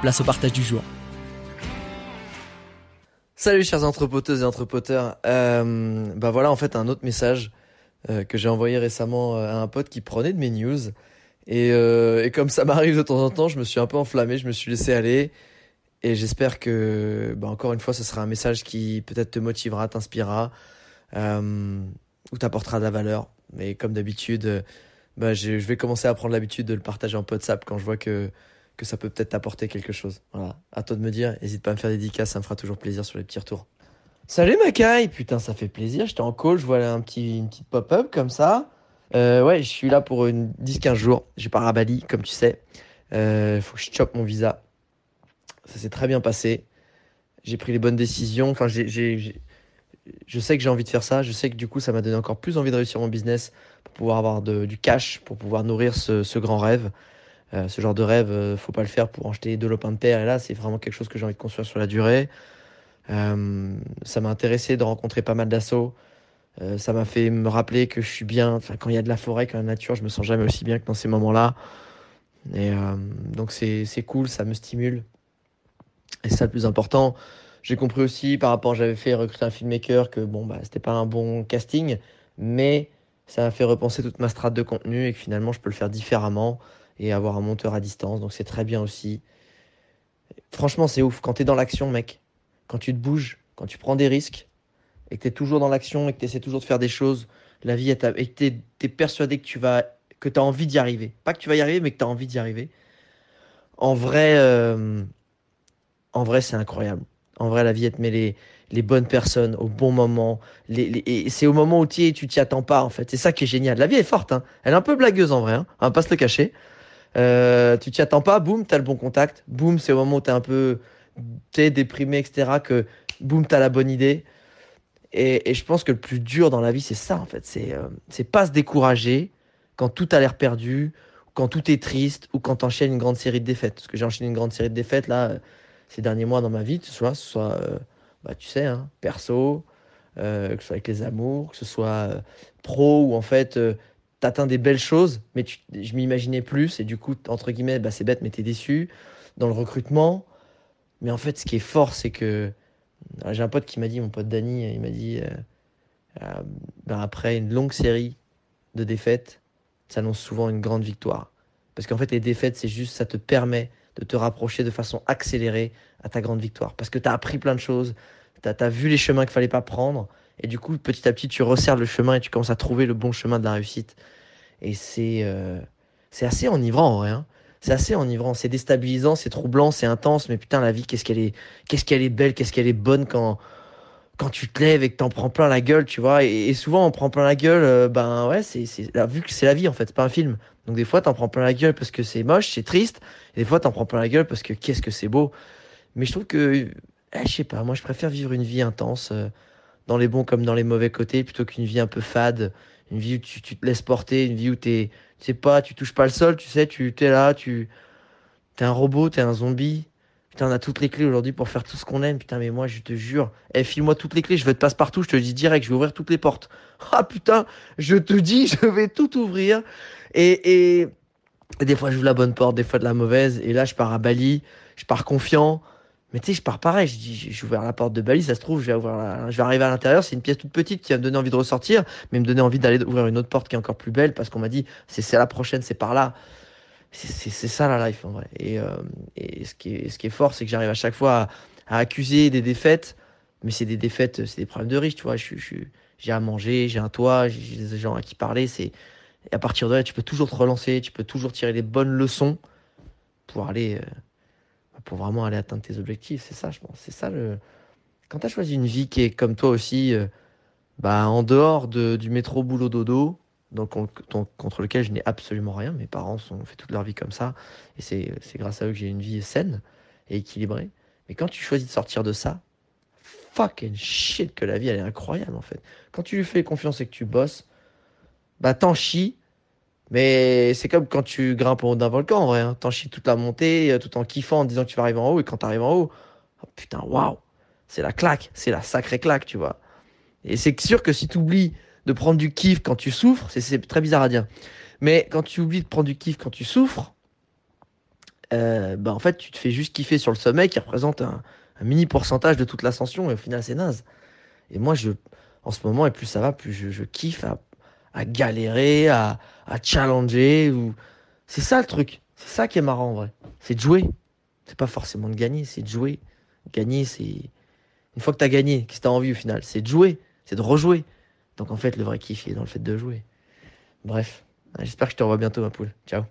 place au partage du jour. Salut chers entrepoteuses et entrepoteurs. Euh, bah voilà en fait un autre message euh, que j'ai envoyé récemment euh, à un pote qui prenait de mes news. Et, comme ça m'arrive de temps en temps, je me suis un peu enflammé, je me suis laissé aller. Et j'espère que, bah encore une fois, ce sera un message qui peut-être te motivera, t'inspirera, ou t'apportera de la valeur. Mais comme d'habitude, bah, je vais commencer à prendre l'habitude de le partager en WhatsApp quand je vois que que ça peut peut-être t'apporter quelque chose. Voilà. À toi de me dire. N'hésite pas à me faire des dédicaces, ça me fera toujours plaisir sur les petits retours. Salut Makai Putain, ça fait plaisir. J'étais en call, je vois un petit, une petite pop-up comme ça. Euh, ouais, je suis là pour une 10-15 jours. J'ai pars à Bali, comme tu sais. Euh, faut que je chope mon visa. Ça s'est très bien passé. J'ai pris les bonnes décisions. Enfin, je sais que j'ai envie de faire ça. Je sais que du coup, ça m'a donné encore plus envie de réussir mon business pour pouvoir avoir de, du cash, pour pouvoir nourrir ce grand rêve. Euh, ce genre de rêve, euh, faut pas le faire pour acheter deux lopins de terre. Et là, c'est vraiment quelque chose que j'ai envie de construire sur la durée. Euh, ça m'a intéressé de rencontrer pas mal d'assauts. Euh, ça m'a fait me rappeler que je suis bien. Quand il y a de la forêt, quand il y a de la nature, je me sens jamais aussi bien que dans ces moments-là. Et donc c'est cool, ça me stimule. Et ça le plus important. J'ai compris aussi par rapport, j'avais fait recruter un filmmaker que bon bah c'était pas un bon casting, mais ça m'a fait repenser toute ma strate de contenu et que finalement je peux le faire différemment et avoir un monteur à distance. Donc c'est très bien aussi. Franchement, c'est ouf. Quand tu es dans l'action, mec, quand tu te bouges, quand tu prends des risques, et que tu es toujours dans l'action et que tu essaies toujours de faire des choses, la vie, est et que tu persuadé que tu vas que as envie d'y arriver. Pas que tu vas y arriver, mais que tu as envie d'y arriver. En vrai, euh, en vrai c'est incroyable. En vrai, la vie, elle te met les, bonnes personnes au bon moment. Et c'est au moment où tu es, tu t'y attends pas, en fait. C'est ça qui est génial. La vie est forte. Hein. Elle est un peu blagueuse, en vrai. Hein. On va pas se le cacher. Euh, tu t'y attends pas, boum, t'as le bon contact. Boum, c'est au moment où t'es un peu t'es déprimé, etc. que boum, t'as la bonne idée. Et, je pense que le plus dur dans la vie, c'est ça, en fait. C'est euh, c'est pas se décourager quand tout a l'air perdu, quand tout est triste, ou quand t'enchaînes une grande série de défaites. Parce que j'ai enchaîné une grande série de défaites, là, euh, ces derniers mois dans ma vie, que ce soit, soit bah, tu sais, hein, perso, que ce soit avec les amours, que ce soit pro, ou en fait, t'atteins des belles choses, mais je m'imaginais plus, et du coup, entre guillemets, bah, c'est bête, mais t'es déçu. Dans le recrutement, mais en fait, ce qui est fort, c'est que j'ai un pote qui m'a dit, mon pote Dany, il m'a dit, euh, euh, ben après une longue série de défaites, s'annonce souvent une grande victoire. Parce qu'en fait, les défaites, c'est juste, ça te permet de te rapprocher de façon accélérée à ta grande victoire. Parce que tu as appris plein de choses, tu as, vu les chemins qu'il fallait pas prendre, et du coup, petit à petit, tu resserres le chemin et tu commences à trouver le bon chemin de la réussite. Et c'est euh, c'est assez enivrant, en vrai. Hein c'est assez enivrant, c'est déstabilisant, c'est troublant, c'est intense, mais putain, la vie, qu'est-ce qu'elle est, qu'est-ce qu'elle est belle, qu'est-ce qu'elle est bonne quand, quand tu te lèves et que t'en prends plein la gueule, tu vois. Et, souvent, on prend plein la gueule, euh, ben ouais, c'est, vu que c'est la vie, en fait, c'est pas un film. Donc des fois, t'en prends plein la gueule parce que c'est moche, c'est triste, et des fois, t'en prends plein la gueule parce que qu'est-ce que c'est beau. Mais je trouve que, eh, je sais pas, moi, je préfère vivre une vie intense, euh, dans les bons comme dans les mauvais côtés, plutôt qu'une vie un peu fade, une vie où tu, te laisses porter, une vie où t'es, tu sais pas, tu touches pas le sol, tu sais, tu t'es là, tu T'es un robot, t'es un zombie. Putain, on a toutes les clés aujourd'hui pour faire tout ce qu'on aime. Putain, mais moi, je te jure. Eh, file-moi toutes les clés, je vais te passe partout, je te dis direct, je vais ouvrir toutes les portes. Ah putain, je te dis, je vais tout ouvrir. Et, et, et des fois, joue la bonne porte, des fois de la mauvaise. Et là, je pars à Bali, je pars confiant. Mais tu sais, je pars pareil. Je dis, j'ai ouvert la porte de Bali, ça se trouve, je vais, arriver à l'intérieur. C'est une pièce toute petite qui va me donner envie de ressortir, mais me donner envie d'aller ouvrir une autre porte qui est encore plus belle parce qu'on m'a dit, c'est la prochaine, c'est par là. c'est ça la life en vrai. Et, euh, ce, qui est, fort, c'est que j'arrive à chaque fois à, accuser des défaites, mais c'est des défaites, c'est des problèmes de riches, tu vois. J'ai à manger, j'ai un toit, j'ai des gens à qui parler. C'est et à partir de là, tu peux toujours te relancer, tu peux toujours tirer les bonnes leçons pour aller, euh, pour vraiment aller atteindre tes objectifs. C'est ça, je pense. C'est ça le. Quand tu as choisi une vie qui est comme toi aussi, euh, bah, en dehors de, du métro boulot dodo, donc contre lequel je n'ai absolument rien. Mes parents ont fait toute leur vie comme ça, et c'est grâce à eux que j'ai une vie saine et équilibrée. Mais quand tu choisis de sortir de ça, fucking shit que la vie elle est incroyable en fait. Quand tu lui fais confiance et que tu bosses, bah t'en chies, mais c'est comme quand tu grimpes en haut d'un volcan en vrai. Hein. T'en chies toute la montée, euh, tout en kiffant, en disant que tu vas arriver en haut, et quand t'arrives en haut, oh, putain, waouh, c'est la claque, c'est la sacrée claque, tu vois. Et c'est sûr que si tu oublies de prendre du kiff quand tu souffres, c'est très bizarre à dire, mais quand tu oublies de prendre du kiff quand tu souffres, euh, bah en fait tu te fais juste kiffer sur le sommet qui représente un, mini pourcentage de toute l'ascension et au final c'est naze. Et moi je, en ce moment et plus ça va, plus je, kiffe à, galérer, à, challenger. C'est ça le truc, c'est ça qui est marrant en vrai, c'est de jouer. C'est pas forcément de gagner, c'est de jouer. Gagner c'est une fois que tu gagné, qu'est-ce que tu as envie au final? C'est de jouer, c'est de rejouer. Donc en fait, le vrai kiff est dans le fait de jouer. Bref, j'espère que je te revois bientôt, ma poule. Ciao.